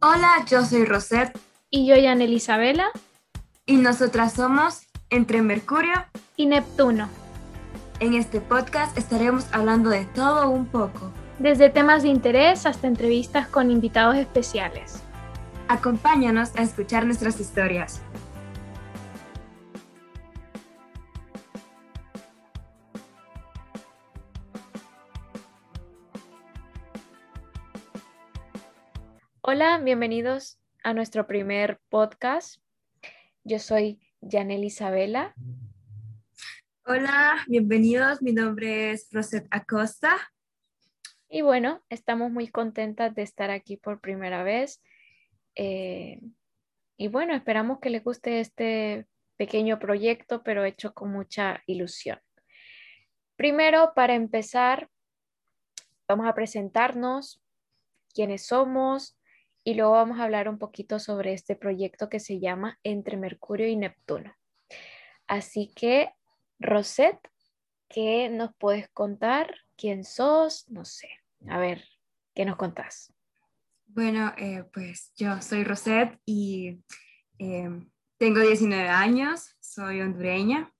Hola, yo soy Rosette. Y yo, Jan Isabela. Y nosotras somos Entre Mercurio y Neptuno. En este podcast estaremos hablando de todo un poco. Desde temas de interés hasta entrevistas con invitados especiales. Acompáñanos a escuchar nuestras historias. Hola, bienvenidos a nuestro primer podcast. Yo soy Janel Isabela. Hola, bienvenidos. Mi nombre es Rosette Acosta. Y bueno, estamos muy contentas de estar aquí por primera vez. Eh, y bueno, esperamos que les guste este pequeño proyecto, pero hecho con mucha ilusión. Primero, para empezar, vamos a presentarnos quiénes somos, y luego vamos a hablar un poquito sobre este proyecto que se llama Entre Mercurio y Neptuno. Así que, Rosette, ¿qué nos puedes contar? ¿Quién sos? No sé. A ver, ¿qué nos contás? Bueno, eh, pues yo soy Rosette y em, tengo 19 años, soy hondureña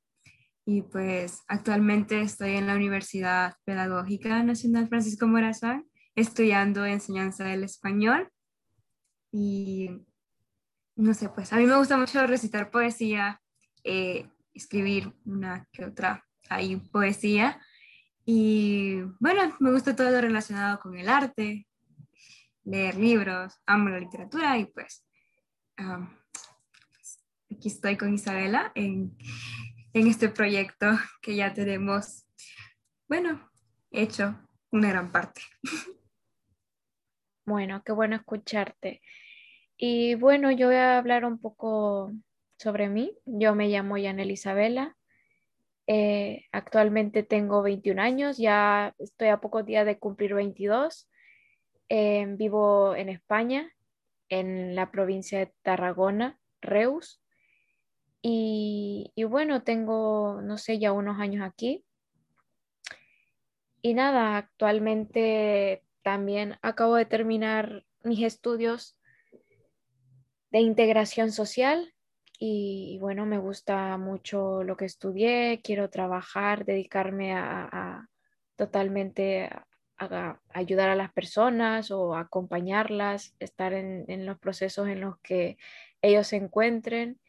y pues actualmente estoy en la Universidad Pedagógica Nacional Francisco Morazán estudiando enseñanza del español y no sé, pues a mí me gusta mucho recitar poesía, eh, escribir una que otra ahí poesía. Y bueno, me gusta todo lo relacionado con el arte, leer libros, amo la literatura y pues, pues aquí estoy con Isabela en, en este proyecto que ya tenemos, bueno, hecho una gran parte. Bueno, qué bueno escucharte. Y bueno, yo voy a hablar un poco sobre mí. Yo me llamo Yanel Isabela. Eh, actualmente tengo 21 años, ya estoy a pocos días de cumplir 22. Eh, vivo en España, en la provincia de Tarragona, Reus. Y, y bueno, tengo, no sé, ya unos años aquí. Y nada, actualmente también acabo de terminar mis estudios de integración social y, bueno, me gusta mucho lo que estudié, quiero trabajar, dedicarme a, totalmente a, ayudar a las personas o acompañarlas, estar en, los procesos en los que ellos se encuentren.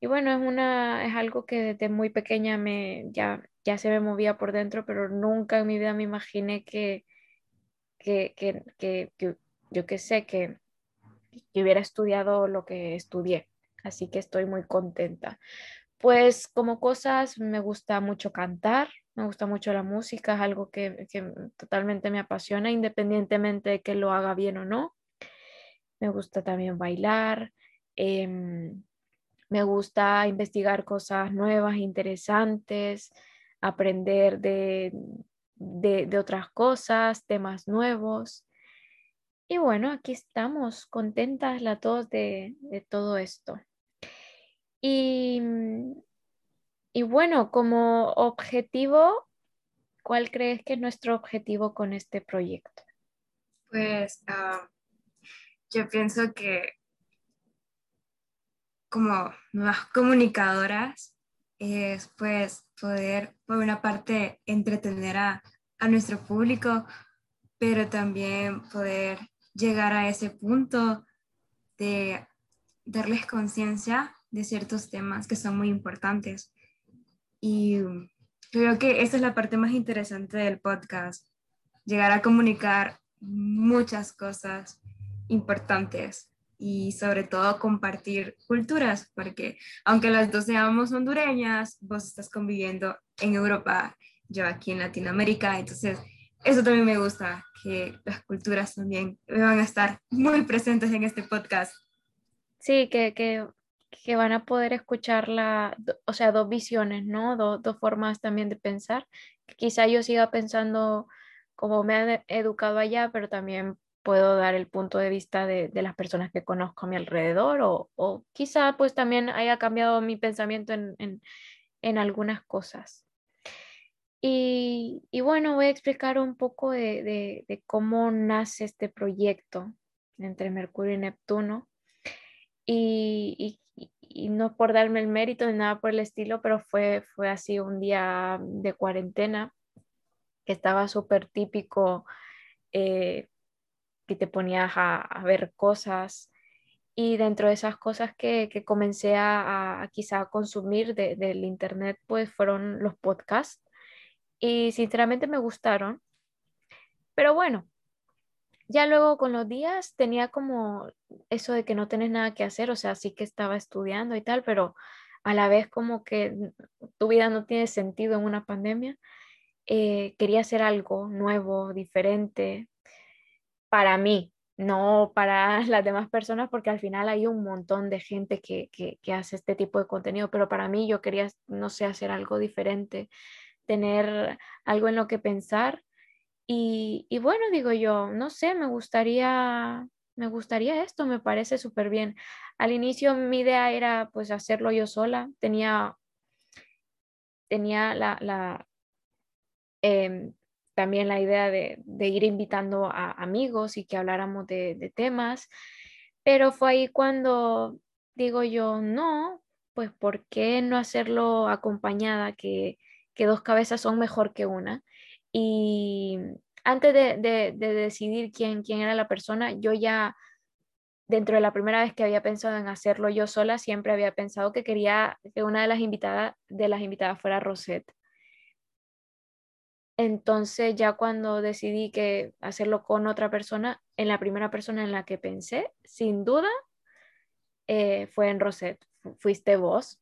Y bueno, es, una, es algo que desde muy pequeña me, ya, ya se me movía por dentro, pero nunca en mi vida me imaginé que, que, yo que sé, que, hubiera estudiado lo que estudié. Así que estoy muy contenta. Pues como cosas, me gusta mucho cantar, me gusta mucho la música, es algo que, totalmente me apasiona, independientemente de que lo haga bien o no. Me gusta también bailar, em, me gusta investigar cosas nuevas, interesantes, aprender de, de, otras cosas, temas nuevos. Y bueno, aquí estamos, contentas las dos de, todo esto. Y, y, bueno, como objetivo, ¿cuál crees que es nuestro objetivo con este proyecto? Pues ah, yo pienso que como nuevas comunicadoras es pues poder, por una parte, entretener a, a nuestro público, pero también poder llegar a ese punto de darles conciencia de ciertos temas que son muy importantes. Y creo que esa es la parte más interesante del podcast, llegar a comunicar muchas cosas importantes y sobre todo compartir culturas, porque aunque las dos seamos hondureñas, vos estás conviviendo en Europa yo aquí en Latinoamérica. Entonces, eso también me gusta, que las culturas también van a estar muy presentes en este podcast. Sí, que, que, que van a poder escuchar la, o sea, dos visiones, ¿no? dos formas también de pensar. Quizá yo siga pensando como me han educado allá, pero también puedo dar el punto de vista de, de las personas que conozco a mi alrededor o, o, quizá pues también haya cambiado mi pensamiento en, en, en algunas cosas. Y, bueno, voy a explicar un poco de, cómo nace este proyecto. entre Mercurio y Neptuno. Y, no por darme el mérito ni nada por el estilo, pero fue, fue así un día de cuarentena que estaba súper típico, eh, que te ponías a, ver cosas. Y dentro de esas cosas que, comencé a, quizá consumir del internet, pues fueron los podcasts. Y sinceramente me gustaron. Pero bueno, ya luego con los días tenía como eso de que no tenés nada que hacer, o sea, sí que estaba estudiando y tal, pero a la vez como que tu vida no tiene sentido en una pandemia. Eh, quería hacer algo nuevo, diferente, para mí, no para las demás personas, porque al final hay un montón de gente que, que, hace este tipo de contenido, pero para mí yo quería, no sé, hacer algo diferente, tener algo en lo que pensar y, bueno, digo yo, no sé, me gustaría, me gustaría esto, me parece súper bien. Al inicio mi idea era pues hacerlo yo sola, tenía, tenía la, em, también la idea de, ir invitando a amigos y que habláramos de, temas, pero fue ahí cuando digo yo, no, pues ¿por qué no hacerlo acompañada? Que, que dos cabezas son mejor que una. Y antes de, decidir quién, quién era la persona, yo ya, dentro de la primera vez que había pensado en hacerlo yo sola, siempre había pensado que quería que una de las invitadas, de las invitadas fuera Rosette. Entonces ya cuando decidí que hacerlo con otra persona, en la primera persona en la que pensé, sin duda, eh, fue en Rosette. Fuiste vos.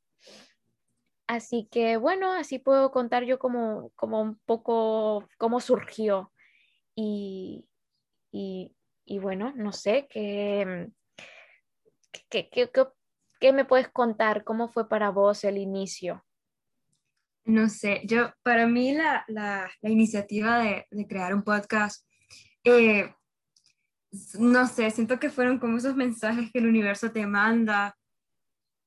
Así que bueno, así puedo contar yo como, como un poco cómo surgió. Y, bueno, no sé, ¿qué, qué, qué, me puedes contar? ¿Cómo fue para vos el inicio? No sé, yo, para mí la, la, iniciativa de, de, crear un podcast, eh, no sé, siento que fueron como esos mensajes que el universo te manda,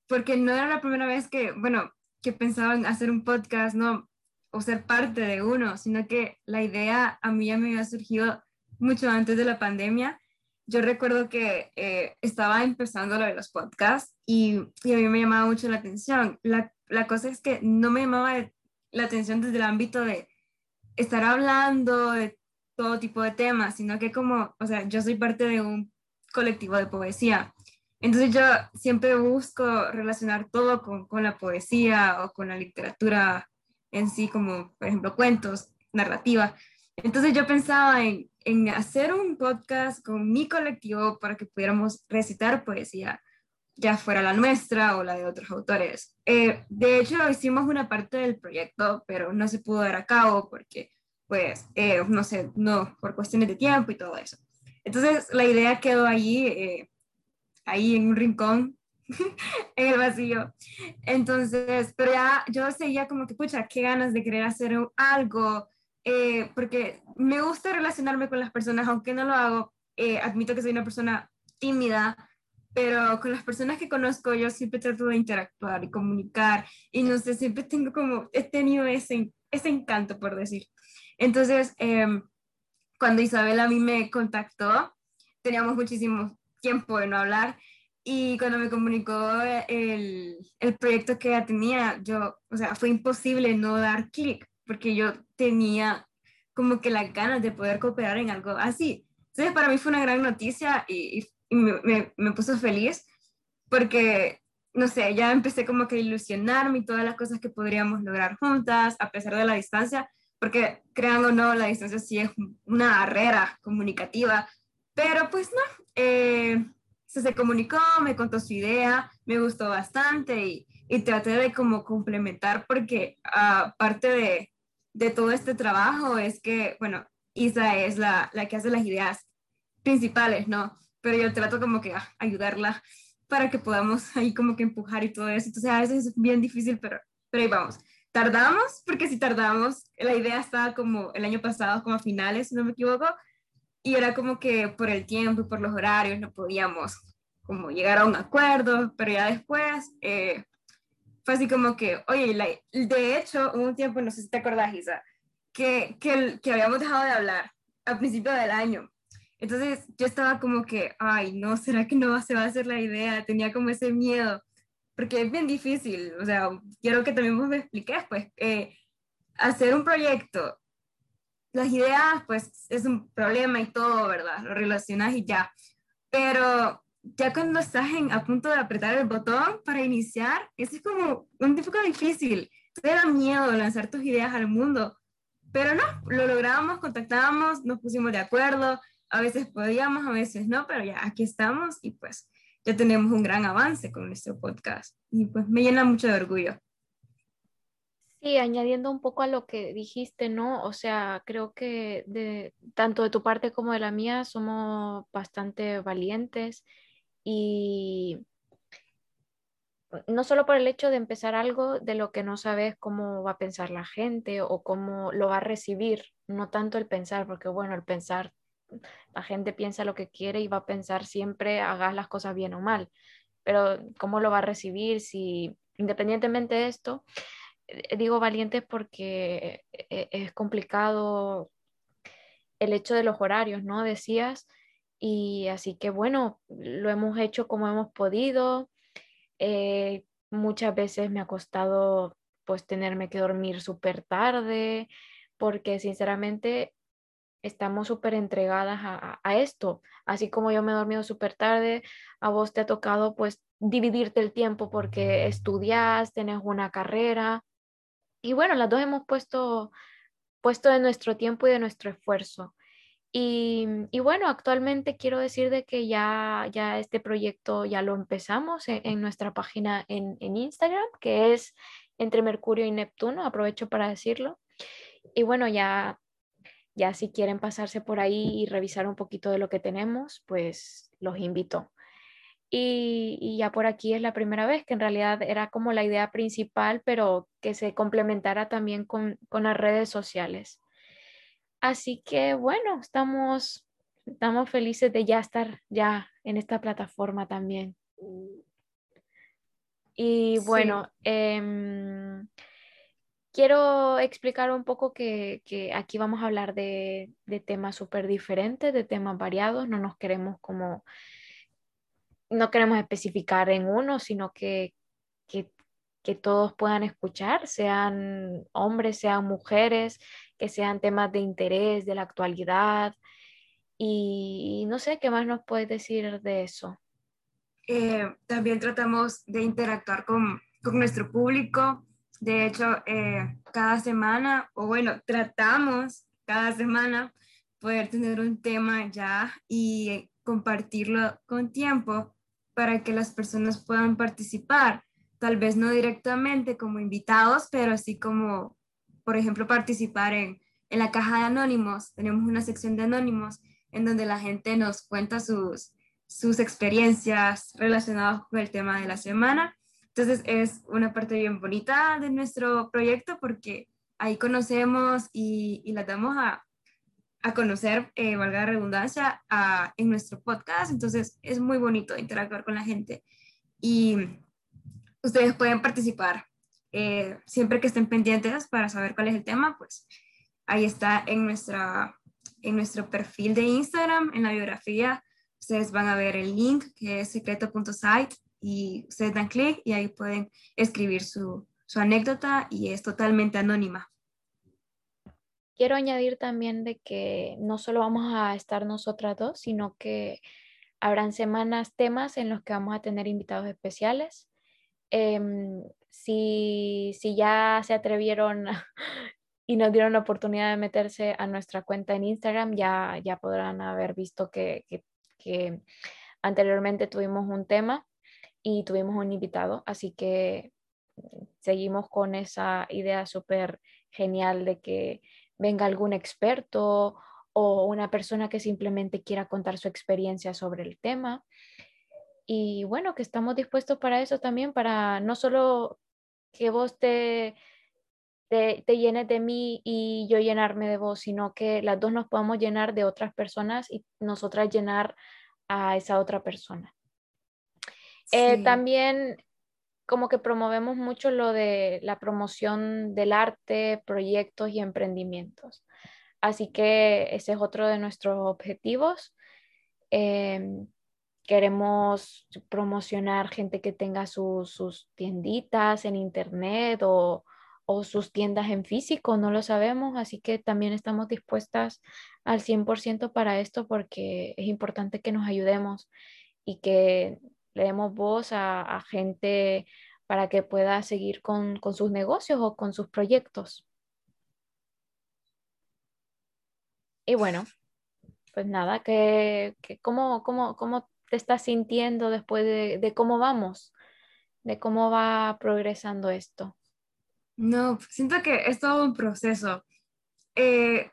porque no era la primera vez que, bueno, que pensaban hacer un podcast, ¿no? O ser parte de uno, sino que la idea a mí ya me había surgido mucho antes de la pandemia. Yo recuerdo que eh, estaba empezando lo de los podcasts y, y, a mí me llamaba mucho la atención. La, la cosa es que no me llamaba la atención desde el ámbito de estar hablando de todo tipo de temas, sino que como, o sea, yo soy parte de un colectivo de poesía entonces yo siempre busco relacionar todo con, con, la poesía o con la literatura en sí, como por ejemplo cuentos, narrativa. Entonces yo pensaba en, en hacer un podcast con mi colectivo para que pudiéramos recitar poesía, ya fuera la nuestra o la de otros autores. Eh, de hecho, hicimos una parte del proyecto, pero no se pudo dar a cabo porque, pues, eh, no sé, no, por cuestiones de tiempo y todo eso. Entonces, la idea quedó allí. Eh, ahí en un rincón, en el vacío. Entonces, pero ya yo seguía como que, pucha, qué ganas de querer hacer algo, eh, porque me gusta relacionarme con las personas, aunque no lo hago, eh, admito que soy una persona tímida, pero con las personas que conozco yo siempre trato de interactuar y comunicar, y no sé, siempre tengo como, he tenido ese, ese encanto, por decir. Entonces, em, cuando Isabel a mí me contactó, teníamos muchísimos tiempo de no hablar. Y cuando me comunicó el, el proyecto que ya tenía, yo, o sea, fue imposible no dar clic, porque yo tenía como que las ganas de poder cooperar en algo así. Entonces, para mí fue una gran noticia y, me, me, puso feliz, porque, no sé, ya empecé como que a ilusionarme y todas las cosas que podríamos lograr juntas, a pesar de la distancia, porque crean o no, la distancia sí es una barrera comunicativa, pero pues no, eh, se, comunicó, me contó su idea, me gustó bastante y, traté de como complementar porque aparte de, de, todo este trabajo es que, bueno, Isa es la, que hace las ideas principales, ¿no? Pero yo trato como que ayudarla para que podamos ahí como que empujar y todo eso. Entonces a veces es bien difícil, pero, pero ahí vamos. Tardamos, porque si tardamos, la idea estaba como el año pasado, como a finales, si no me equivoco, y era como que por el tiempo y por los horarios no podíamos como llegar a un acuerdo, pero ya después eh, fue así como que, oye, de hecho, un tiempo, no sé si te acordás, Isa, que, que, que habíamos dejado de hablar al principio del año. Entonces yo estaba como que, ay, no, ¿será que no se va a hacer la idea? Tenía como ese miedo, porque es bien difícil, o sea, quiero que también vos me expliques, pues, eh, hacer un proyecto, las ideas, pues, es un problema y todo, ¿verdad? Lo relacionas y ya, pero ya cuando estás en, a punto de apretar el botón para iniciar, eso es como un poco difícil, te da miedo lanzar tus ideas al mundo, pero no, lo logramos, contactábamos, nos pusimos de acuerdo, a veces podíamos, a veces no, pero ya aquí estamos y pues ya tenemos un gran avance con nuestro podcast. Y pues me llena mucho de orgullo. Sí, añadiendo un poco a lo que dijiste, ¿no? O sea, creo que de tanto de tu parte como de la mía somos bastante valientes y no solo por el hecho de empezar algo de lo que no sabes cómo va a pensar la gente o cómo lo va a recibir, no tanto el pensar, porque bueno, el pensar la gente piensa lo que quiere y va a pensar siempre hagas las cosas bien o mal, pero ¿cómo lo va a recibir si independientemente de esto, digo valientes porque eh, es complicado el hecho de los horarios, ¿no? Decías, y así que bueno, lo hemos hecho como hemos podido. Eh, muchas veces me ha costado pues tenerme que dormir súper tarde, porque sinceramente estamos súper entregadas a, esto. Así como yo me he dormido súper tarde, a vos te ha tocado pues dividirte el tiempo porque estudias, tenés una carrera. Y bueno, las dos hemos puesto, puesto de nuestro tiempo y de nuestro esfuerzo. Y, bueno, actualmente quiero decir de que ya, ya este proyecto ya lo empezamos en, nuestra página en, en Instagram, que es entre Mercurio y Neptuno, aprovecho para decirlo. Y bueno, ya ya si quieren pasarse por ahí y revisar un poquito de lo que tenemos, pues los invito. Y, ya por aquí es la primera vez que en realidad era como la idea principal, pero que se complementara también con, las redes sociales. Así que bueno, estamos, estamos felices de ya estar ya en esta plataforma también. Y bueno, em, quiero explicar un poco que, aquí vamos a hablar de, temas súper diferentes, de temas variados, no nos queremos como, no queremos especificar en uno, sino que, que, todos puedan escuchar, sean hombres, sean mujeres, que sean temas de interés, de la actualidad. Y, no sé, ¿qué más nos puedes decir de eso? Eh, también tratamos de interactuar con, con nuestro público, de hecho, eh, cada semana, o bueno, tratamos cada semana poder tener un tema ya y compartirlo con tiempo para que las personas puedan participar, tal vez no directamente como invitados, pero así como, por ejemplo, participar en, en la caja de anónimos. Tenemos una sección de anónimos en donde la gente nos cuenta sus, sus experiencias relacionadas con el tema de la semana entonces es una parte bien bonita de nuestro proyecto porque ahí conocemos y, y la damos a, a conocer, eh, valga la redundancia, a, en nuestro podcast. Entonces es muy bonito interactuar con la gente y ustedes pueden participar eh, siempre que estén pendientes para saber cuál es el tema, pues ahí está en, nuestra, en nuestro perfil de Instagram, en la biografía. Ustedes van a ver el link que es secreto.site y ustedes dan clic y ahí pueden escribir su, su anécdota y es totalmente anónima. Quiero añadir también de que no solo vamos a estar nosotras dos, sino que habrán semanas, temas en los que vamos a tener invitados especiales. Em, si, si, ya se atrevieron y nos dieron la oportunidad de meterse a nuestra cuenta en Instagram, ya, ya podrán haber visto que, que, que anteriormente tuvimos un tema y tuvimos un invitado, así que mm, seguimos con esa idea súper genial de que venga algún experto o una persona que simplemente quiera contar su experiencia sobre el tema. Y bueno, que estamos dispuestos para eso también, para no solo que vos te, te, te, llenes de mí y yo llenarme de vos, sino que las dos nos podamos llenar de otras personas y nosotras llenar a esa otra persona. Eh, también como que promovemos mucho lo de la promoción del arte, proyectos y emprendimientos. Así que ese es otro de nuestros objetivos, Em, queremos promocionar gente que tenga sus tienditas en internet o, o, sus tiendas en físico, no lo sabemos, así que también estamos dispuestas al 100% para esto porque es importante que nos ayudemos y que le demos voz a, gente para que pueda seguir con, con sus negocios o con sus proyectos. Y bueno, pues nada, que, cómo, cómo, cómo, te estás sintiendo después de, cómo vamos, de cómo va progresando esto. No, siento que es todo un proceso. Eh,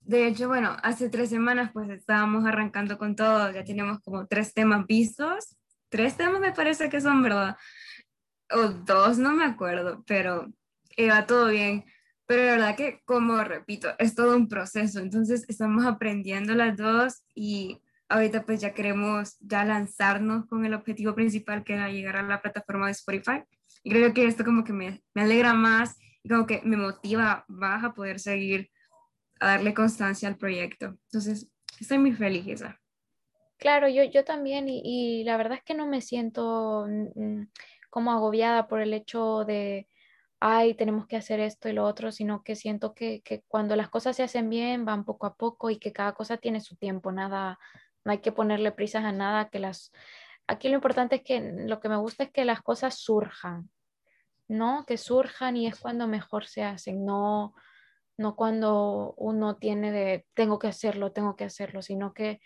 de hecho, bueno, hace tres semanas pues estábamos arrancando con todo, ya teníamos como tres temas vistos, tres temas me parece que son, ¿verdad? O dos, no me acuerdo, pero iba todo bien. Pero la verdad que, como repito, es todo un proceso. Entonces, estamos aprendiendo las dos y ahorita pues ya queremos ya lanzarnos con el objetivo principal que era llegar a la plataforma de Spotify. Y creo que esto como que me, me alegra más y como que me motiva más a poder seguir a darle constancia al proyecto. Entonces, estoy muy feliz, esa. Claro, yo, yo también y, la verdad es que no me siento como agobiada por el hecho de, ay, tenemos que hacer esto y lo otro, sino que siento que, cuando las cosas se hacen bien, van poco a poco y que cada cosa tiene su tiempo, nada, no hay que ponerle prisas a nada, que las, aquí lo importante es que lo que me gusta es que las cosas surjan, ¿no? Que surjan y es cuando mejor se hacen, no, no cuando uno tiene de, tengo que hacerlo, tengo que hacerlo, sino que,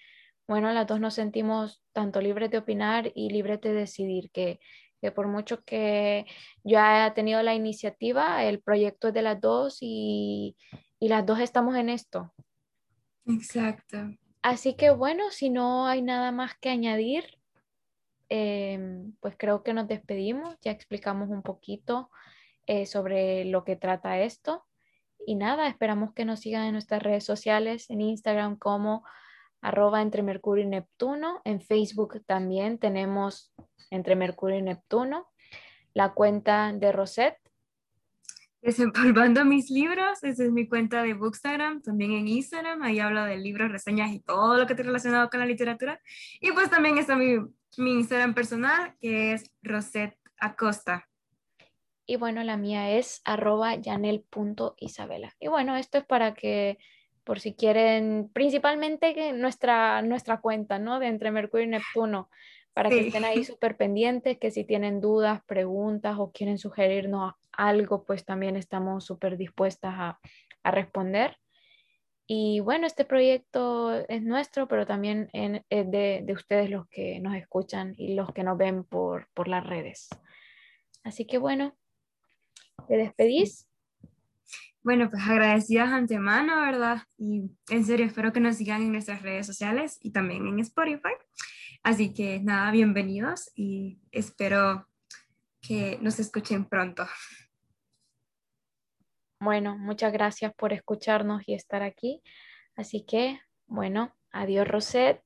bueno, las dos nos sentimos tanto libres de opinar y libres de decidir que que por mucho que yo haya tenido la iniciativa, el proyecto es de las dos y, las dos estamos en esto. Exacto. Así que bueno, si no hay nada más que añadir, em, pues creo que nos despedimos, ya explicamos un poquito eh, sobre lo que trata esto. Y nada, esperamos que nos sigan en nuestras redes sociales, en Instagram como arroba entre Mercurio y Neptuno. En Facebook también tenemos entre Mercurio y Neptuno. La cuenta de Rosette. Desempolvando mis libros, esa es mi cuenta de Bookstagram, también en Instagram, ahí hablo de libros, reseñas y todo lo que esté relacionado con la literatura. Y pues también está mi, mi Instagram personal, que es Rosette Acosta. Y bueno, la mía es arroba yanel.isabela. Y bueno, esto es para que por si quieren, principalmente nuestra, nuestra cuenta, ¿no? De entre Mercurio y Neptuno, para que estén ahí súper pendientes, que si tienen dudas, preguntas o quieren sugerirnos algo, pues también estamos súper dispuestas a, a, responder. Y bueno, este proyecto es nuestro, pero también es de, de, ustedes los que nos escuchan y los que nos ven por, por las redes. Así que bueno, ¿te despedís? Bueno, pues agradecidas antemano, ¿verdad? Y en serio, espero que nos sigan en nuestras redes sociales y también en Spotify. Así que nada, bienvenidos y espero que nos escuchen pronto. Bueno, muchas gracias por escucharnos y estar aquí. Así que, bueno, adiós Roset.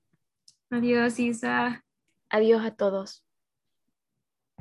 Adiós Isa. Adiós a todos.